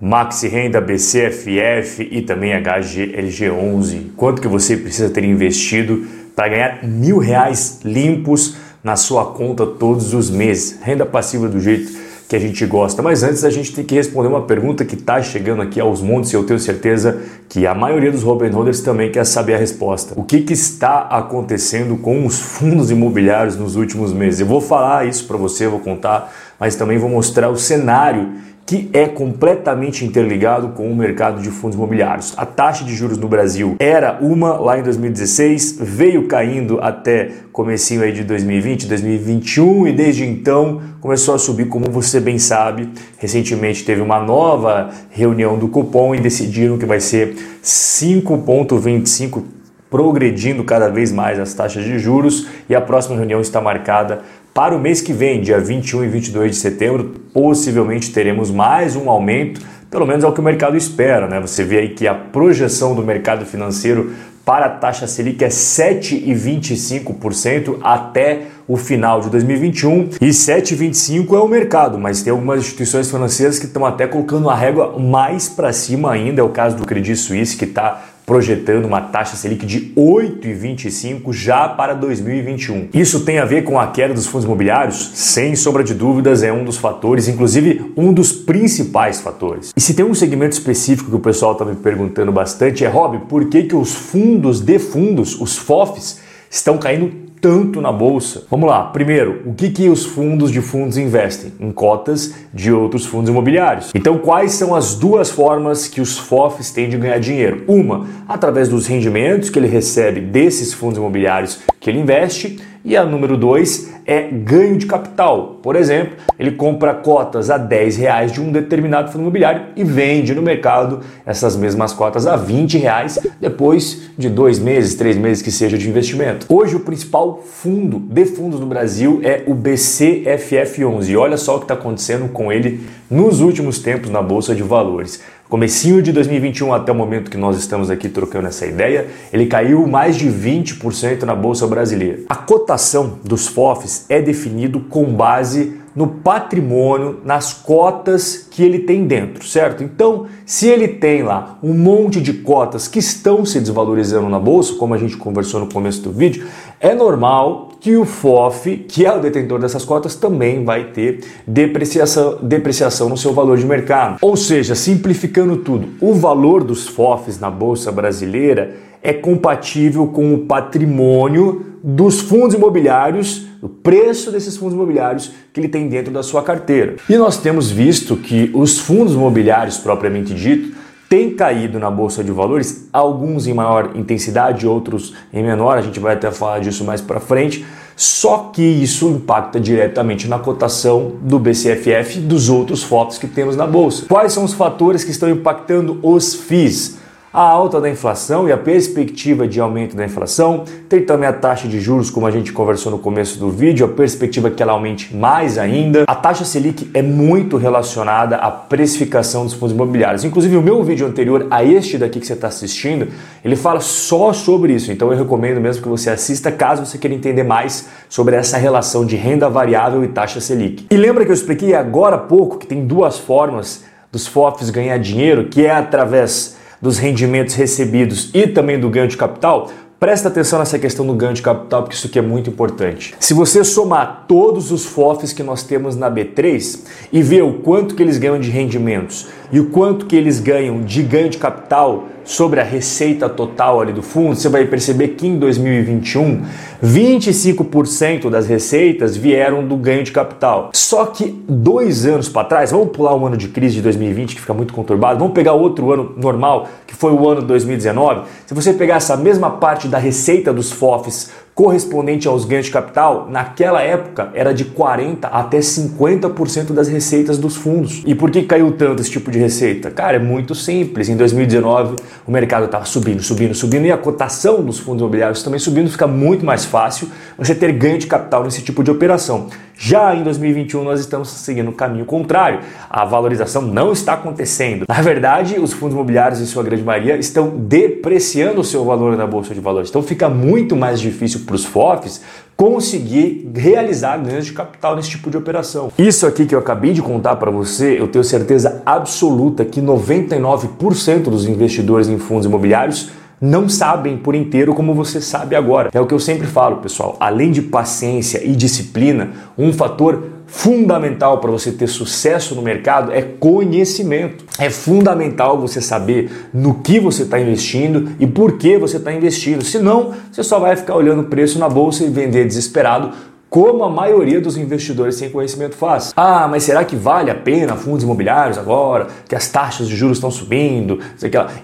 Maxi Renda, BCFF e também HGLG11. Quanto que você precisa ter investido para ganhar mil reais limpos na sua conta todos os meses? Renda passiva do jeito que a gente gosta. Mas antes a gente tem que responder uma pergunta que está chegando aqui aos montes e eu tenho certeza que a maioria dos Robin Holders também quer saber a resposta. O que, que está acontecendo com os fundos imobiliários nos últimos meses? Eu vou falar isso para você, vou contar, mas também vou mostrar o cenário que é completamente interligado com o mercado de fundos imobiliários. A taxa de juros no Brasil era uma lá em 2016, veio caindo até comecinho aí de 2020, 2021 e desde então começou a subir, como você bem sabe. Recentemente teve uma nova reunião do cupom e decidiram que vai ser 5.25 progredindo cada vez mais as taxas de juros e a próxima reunião está marcada para o mês que vem, dia 21 e 22 de setembro, possivelmente teremos mais um aumento, pelo menos é o que o mercado espera. Né? Você vê aí que a projeção do mercado financeiro para a taxa Selic é 7,25% até o final de 2021 e 7,25% é o mercado, mas tem algumas instituições financeiras que estão até colocando a régua mais para cima ainda, é o caso do Credit Suisse que está projetando uma taxa Selic de 8,25 já para 2021. Isso tem a ver com a queda dos fundos imobiliários? Sem sombra de dúvidas, é um dos fatores, inclusive um dos principais fatores. E se tem um segmento específico que o pessoal está me perguntando bastante é, Rob, por que, que os fundos de fundos, os FOFs, estão caindo tanto na bolsa? Vamos lá. Primeiro, o que, que os fundos de fundos investem? Em cotas de outros fundos imobiliários. Então, quais são as duas formas que os FOFs têm de ganhar dinheiro? Uma, através dos rendimentos que ele recebe desses fundos imobiliários que ele investe e a número 2 é ganho de capital. Por exemplo, ele compra cotas a 10 reais de um determinado fundo imobiliário e vende no mercado essas mesmas cotas a 20 reais depois de dois meses, três meses que seja de investimento. Hoje o principal fundo de fundos no Brasil é o BCFF11 e olha só o que está acontecendo com ele nos últimos tempos na Bolsa de Valores. Comecinho de 2021 até o momento que nós estamos aqui trocando essa ideia, ele caiu mais de 20% na bolsa brasileira. A cotação dos FOFs é definido com base no patrimônio, nas cotas que ele tem dentro, certo? Então, se ele tem lá um monte de cotas que estão se desvalorizando na bolsa, como a gente conversou no começo do vídeo, é normal que o FOF, que é o detentor dessas cotas, também vai ter depreciação, depreciação no seu valor de mercado. Ou seja, simplificando tudo, o valor dos FOFs na bolsa brasileira é compatível com o patrimônio dos fundos imobiliários, o preço desses fundos imobiliários que ele tem dentro da sua carteira. E nós temos visto que os fundos imobiliários propriamente dito têm caído na bolsa de valores, alguns em maior intensidade, outros em menor, a gente vai até falar disso mais para frente. Só que isso impacta diretamente na cotação do BCFF e dos outros FOPs que temos na bolsa. Quais são os fatores que estão impactando os FIIs? A alta da inflação e a perspectiva de aumento da inflação, tem também a taxa de juros, como a gente conversou no começo do vídeo, a perspectiva é que ela aumente mais ainda. A taxa Selic é muito relacionada à precificação dos fundos imobiliários. Inclusive, o meu vídeo anterior a este daqui que você está assistindo, ele fala só sobre isso. Então, eu recomendo mesmo que você assista caso você queira entender mais sobre essa relação de renda variável e taxa Selic. E lembra que eu expliquei agora há pouco que tem duas formas dos FOFs ganhar dinheiro, que é através dos rendimentos recebidos e também do ganho de capital, Presta atenção nessa questão do ganho de capital, porque isso aqui é muito importante. Se você somar todos os FOFs que nós temos na B3 e ver o quanto que eles ganham de rendimentos e o quanto que eles ganham de ganho de capital sobre a receita total ali do fundo, você vai perceber que em 2021, 25% das receitas vieram do ganho de capital. Só que dois anos para trás, vamos pular o ano de crise de 2020 que fica muito conturbado, vamos pegar outro ano normal, que foi o ano de 2019. Se você pegar essa mesma parte da receita dos FOFs correspondente aos ganhos de capital, naquela época era de 40 até 50% das receitas dos fundos. E por que caiu tanto esse tipo de receita? Cara, é muito simples. Em 2019, o mercado estava subindo, subindo, subindo e a cotação dos fundos imobiliários também subindo, fica muito mais fácil você ter ganho de capital nesse tipo de operação. Já em 2021 nós estamos seguindo o caminho contrário. A valorização não está acontecendo. Na verdade, os fundos imobiliários, em sua grande maioria, estão depreciando o seu valor na bolsa de valores. Então fica muito mais difícil para os FOFs conseguir realizar ganhos de capital nesse tipo de operação. Isso aqui que eu acabei de contar para você, eu tenho certeza absoluta que 99% dos investidores em fundos imobiliários não sabem por inteiro como você sabe agora. É o que eu sempre falo, pessoal. Além de paciência e disciplina, um fator fundamental para você ter sucesso no mercado é conhecimento. É fundamental você saber no que você está investindo e por que você está investindo. Senão, você só vai ficar olhando o preço na bolsa e vender desesperado como a maioria dos investidores sem conhecimento faz. Ah, mas será que vale a pena fundos imobiliários agora, que as taxas de juros estão subindo?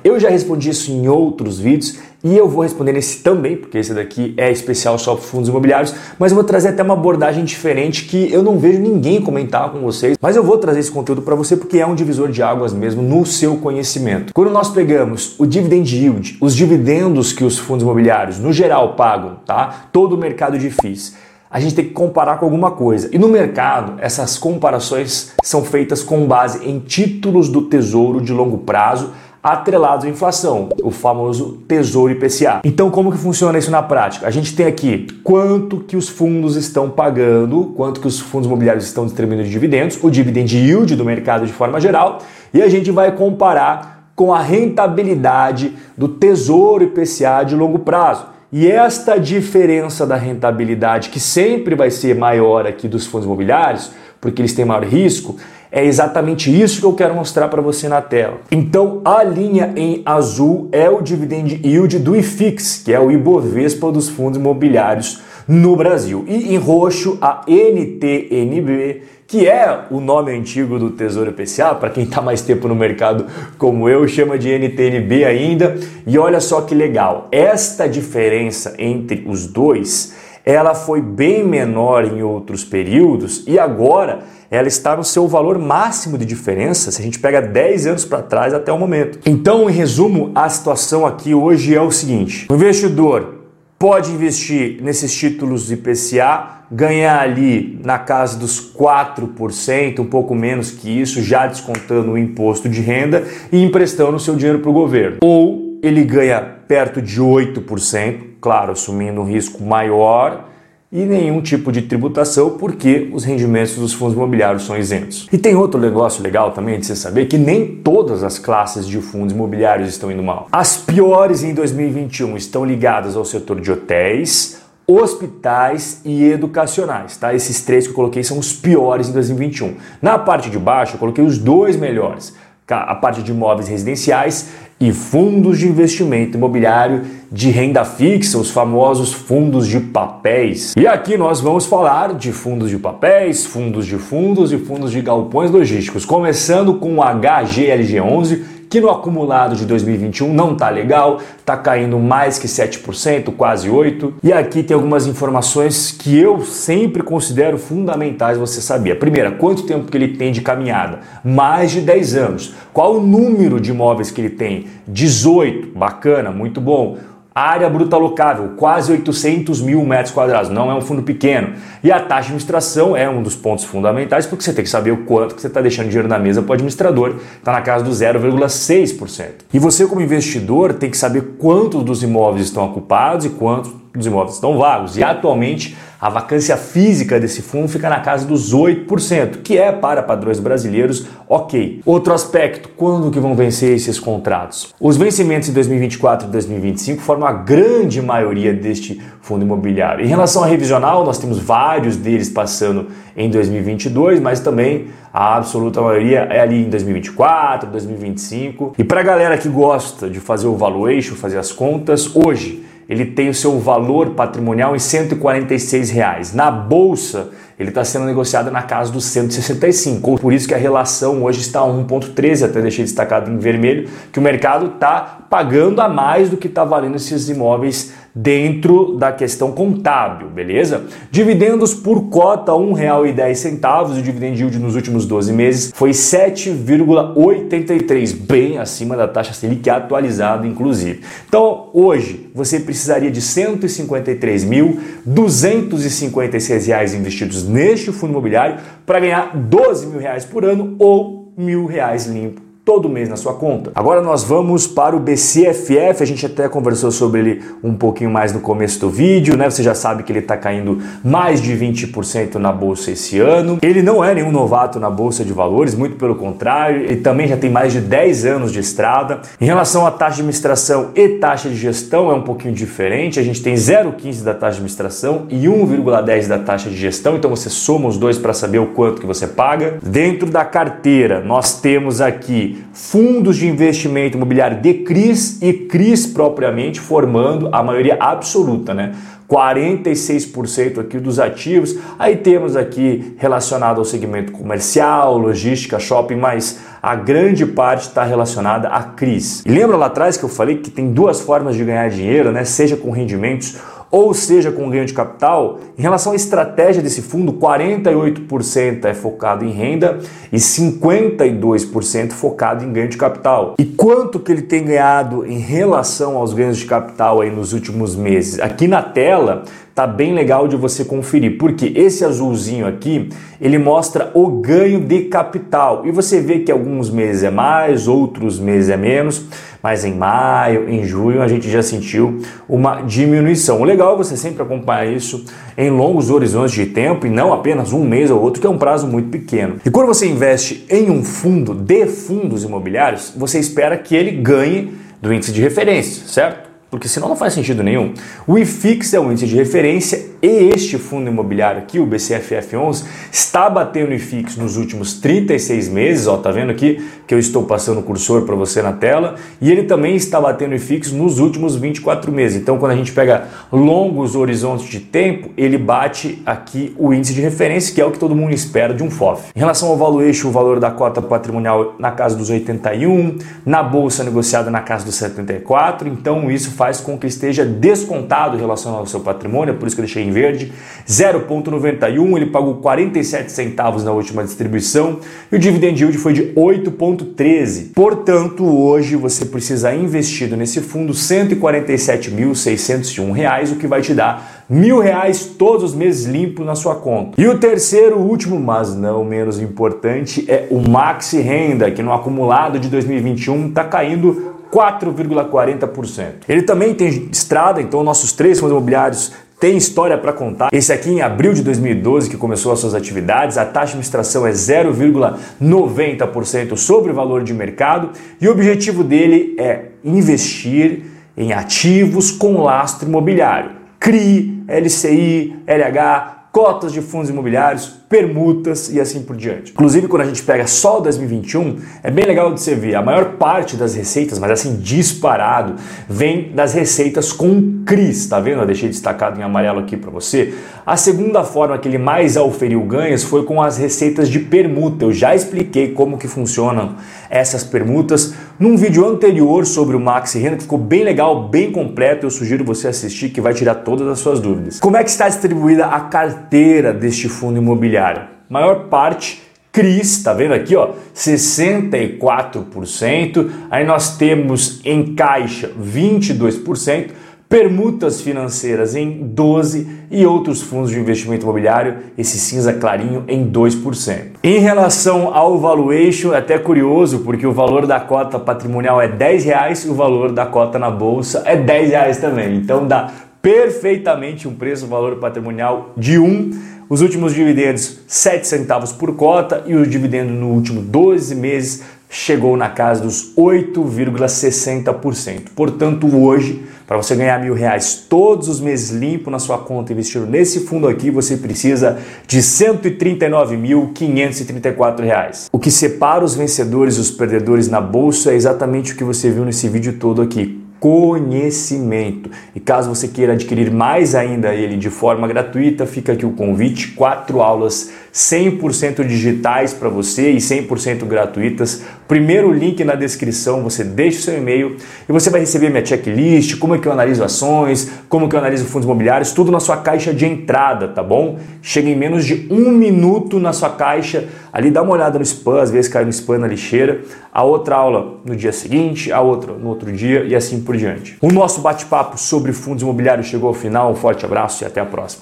Eu já respondi isso em outros vídeos e eu vou responder nesse também, porque esse daqui é especial só para fundos imobiliários, mas eu vou trazer até uma abordagem diferente que eu não vejo ninguém comentar com vocês, mas eu vou trazer esse conteúdo para você porque é um divisor de águas mesmo no seu conhecimento. Quando nós pegamos o dividend yield, os dividendos que os fundos imobiliários no geral pagam, tá? Todo o mercado de FIIs a gente tem que comparar com alguma coisa. E no mercado, essas comparações são feitas com base em títulos do tesouro de longo prazo atrelados à inflação, o famoso Tesouro IPCA. Então, como que funciona isso na prática? A gente tem aqui quanto que os fundos estão pagando, quanto que os fundos imobiliários estão distribuindo de dividendos, o dividend yield do mercado de forma geral, e a gente vai comparar com a rentabilidade do Tesouro IPCA de longo prazo. E esta diferença da rentabilidade, que sempre vai ser maior aqui dos fundos imobiliários, porque eles têm maior risco, é exatamente isso que eu quero mostrar para você na tela. Então, a linha em azul é o dividend yield do IFIX, que é o Ibovespa dos fundos imobiliários no Brasil. E em roxo, a NTNB, que é o nome antigo do Tesouro IPCA, para quem está mais tempo no mercado como eu, chama de NTNB ainda. E olha só que legal, esta diferença entre os dois, ela foi bem menor em outros períodos e agora ela está no seu valor máximo de diferença se a gente pega 10 anos para trás até o momento. Então, em resumo, a situação aqui hoje é o seguinte: o investidor pode investir nesses títulos de IPCA ganhar ali na casa dos 4%, um pouco menos que isso, já descontando o imposto de renda e emprestando o seu dinheiro para o governo. Ou ele ganha perto de 8%, claro, assumindo um risco maior e nenhum tipo de tributação, porque os rendimentos dos fundos imobiliários são isentos. E tem outro negócio legal também de você saber que nem todas as classes de fundos imobiliários estão indo mal. As piores em 2021 estão ligadas ao setor de hotéis, hospitais e educacionais, tá? Esses três que eu coloquei são os piores em 2021. Na parte de baixo eu coloquei os dois melhores, a parte de imóveis residenciais e fundos de investimento imobiliário de renda fixa, os famosos fundos de papéis. E aqui nós vamos falar de fundos de papéis, fundos de fundos e fundos de galpões logísticos, começando com o HGLG11 que no acumulado de 2021 não está legal, está caindo mais que 7%, quase 8%. E aqui tem algumas informações que eu sempre considero fundamentais você saber. Primeira, quanto tempo que ele tem de caminhada? Mais de 10 anos. Qual o número de imóveis que ele tem? 18, bacana, muito bom. Área bruta locável, quase 800 mil metros quadrados, não é um fundo pequeno. E a taxa de administração é um dos pontos fundamentais, porque você tem que saber o quanto que você está deixando dinheiro na mesa para o administrador, está na casa do 0,6%. E você, como investidor, tem que saber quantos dos imóveis estão ocupados e quantos dos imóveis estão vagos. E atualmente a vacância física desse fundo fica na casa dos 8%, que é para padrões brasileiros ok. Outro aspecto, quando que vão vencer esses contratos? Os vencimentos em 2024 e 2025 formam a grande maioria deste fundo imobiliário. Em relação a revisional, nós temos vários deles passando em 2022, mas também a absoluta maioria é ali em 2024, 2025. E para a galera que gosta de fazer o valuation, fazer as contas, hoje ele tem o seu valor patrimonial em 146 reais. Na bolsa, ele está sendo negociado na casa dos 165. Por isso que a relação hoje está a 1,13, até deixei destacado em vermelho, que o mercado está pagando a mais do que está valendo esses imóveis dentro da questão contábil, beleza? Dividendos por cota R$ 1,10, o dividend yield nos últimos 12 meses foi 7,83, bem acima da taxa Selic atualizada, inclusive. Então, hoje, você precisaria de R$ 153.256 investidos neste fundo imobiliário para ganhar 12 mil reais por ano ou 1.000 reais limpo todo mês na sua conta. Agora nós vamos para o BCFF, a gente até conversou sobre ele um pouquinho mais no começo do vídeo, né? Você já sabe que ele está caindo mais de 20% na bolsa esse ano. Ele não é nenhum novato na bolsa de valores, muito pelo contrário, ele também já tem mais de 10 anos de estrada. Em relação à taxa de administração e taxa de gestão é um pouquinho diferente. A gente tem 0,15 da taxa de administração e 1,10 da taxa de gestão, então você soma os dois para saber o quanto que você paga. Dentro da carteira, nós temos aqui fundos de investimento imobiliário de CRIs e CRIs propriamente formando a maioria absoluta, né? 46% aqui dos ativos. Aí temos aqui relacionado ao segmento comercial, logística, shopping, mas a grande parte está relacionada a CRIs. E lembra lá atrás que eu falei que tem duas formas de ganhar dinheiro, né? Seja com rendimentos ou seja com ganho de capital, em relação à estratégia desse fundo, 48% é focado em renda e 52% focado em ganho de capital. E quanto que ele tem ganhado em relação aos ganhos de capital aí nos últimos meses? Aqui na tela tá bem legal de você conferir, porque esse azulzinho aqui, ele mostra o ganho de capital. E você vê que alguns meses é mais, outros meses é menos, mas em maio, em junho a gente já sentiu uma diminuição. O legal é você sempre acompanhar isso em longos horizontes de tempo e não apenas um mês ou outro, que é um prazo muito pequeno. E quando você investe em um fundo de fundos imobiliários, você espera que ele ganhe do índice de referência, certo? Porque senão não faz sentido nenhum. O IFIX é o índice de referência e este fundo imobiliário aqui, o BCFF11, está batendo o IFIX nos últimos 36 meses, ó, tá vendo aqui que eu estou passando o cursor para você na tela, e ele também está batendo o IFIX nos últimos 24 meses. Então, quando a gente pega longos horizontes de tempo, ele bate aqui o índice de referência, que é o que todo mundo espera de um FOF. Em relação ao valuation, o valor da cota patrimonial na casa dos 81, na bolsa negociada na casa dos 74, então isso faz com que esteja descontado em relação ao seu patrimônio, é por isso que eu deixei em verde, 0,91, ele pagou 47 centavos na última distribuição e o dividend yield foi de 8,13. Portanto, hoje você precisa investido nesse fundo R$ 147.601, o que vai te dar mil reais todos os meses limpo na sua conta. E o terceiro, último, mas não menos importante, é o Maxi Renda, que no acumulado de 2021 está caindo 4,40%. Ele também tem estrada, então nossos três fundos imobiliários têm história para contar. Esse aqui em abril de 2012 que começou as suas atividades, a taxa de administração é 0,90% sobre o valor de mercado e o objetivo dele é investir em ativos com lastro imobiliário. CRI, LCI, LH, cotas de fundos imobiliários, permutas e assim por diante. Inclusive, quando a gente pega só o 2021, é bem legal de você ver, a maior parte das receitas, mas assim disparado, vem das receitas com CRIs, tá vendo? Eu deixei destacado em amarelo aqui para você. A segunda forma que ele mais auferiu ganhos foi com as receitas de permuta. Eu já expliquei como que funcionam essas permutas num vídeo anterior sobre o Maxi Renda, que ficou bem legal, bem completo. Eu sugiro você assistir que vai tirar todas as suas dúvidas. Como é que está distribuída a carteira deste fundo imobiliário? Maior parte CRIs, tá vendo aqui, ó, 64%. Aí nós temos em caixa 22% permutas financeiras em 12% e outros fundos de investimento imobiliário, esse cinza clarinho, em 2%. Em relação ao valuation, é até curioso, porque o valor da cota patrimonial é 10 reais e o valor da cota na bolsa é 10 reais também. Então dá perfeitamente um preço, valor patrimonial de 1. Um, os últimos dividendos 7 centavos por cota e o dividendo no último 12 meses chegou na casa dos 8,60%. Portanto, hoje, para você ganhar mil reais todos os meses limpo na sua conta investindo nesse fundo aqui, você precisa de 139.534 reais. O que separa os vencedores e os perdedores na bolsa é exatamente o que você viu nesse vídeo todo aqui conhecimento. E caso você queira adquirir mais ainda ele de forma gratuita, fica aqui o convite, quatro aulas 100% digitais para você e 100% gratuitas. Primeiro link na descrição, você deixa o seu e-mail e você vai receber minha checklist, como é que eu analiso ações, como que eu analiso fundos imobiliários, tudo na sua caixa de entrada, tá bom? Chega em menos de um minuto na sua caixa, ali dá uma olhada no spam, às vezes cai no spam na lixeira, a outra aula no dia seguinte, a outra no outro dia e assim por diante. O nosso bate-papo sobre fundos imobiliários chegou ao final, um forte abraço e até a próxima.